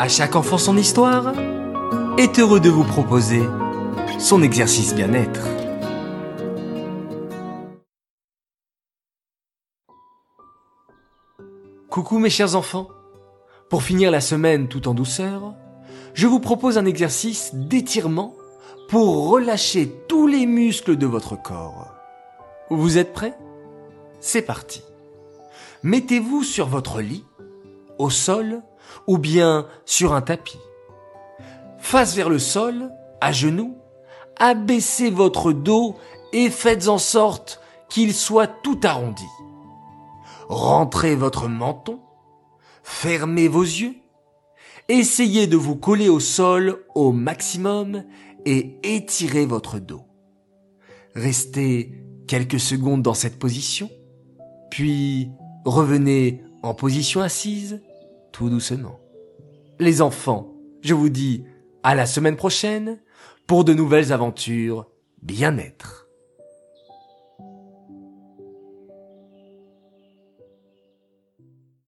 À chaque enfant son histoire est heureux de vous proposer son exercice bien-être. Coucou mes chers enfants. Pour finir la semaine tout en douceur, je vous propose un exercice d'étirement pour relâcher tous les muscles de votre corps. Vous êtes prêts? C'est parti. Mettez-vous sur votre lit, au sol ou bien sur un tapis. Face vers le sol, à genoux, abaissez votre dos et faites en sorte qu'il soit tout arrondi. Rentrez votre menton, fermez vos yeux, essayez de vous coller au sol au maximum et étirez votre dos. Restez quelques secondes dans cette position, puis revenez en position assise tout doucement. Les enfants, je vous dis à la semaine prochaine pour de nouvelles aventures bien-être.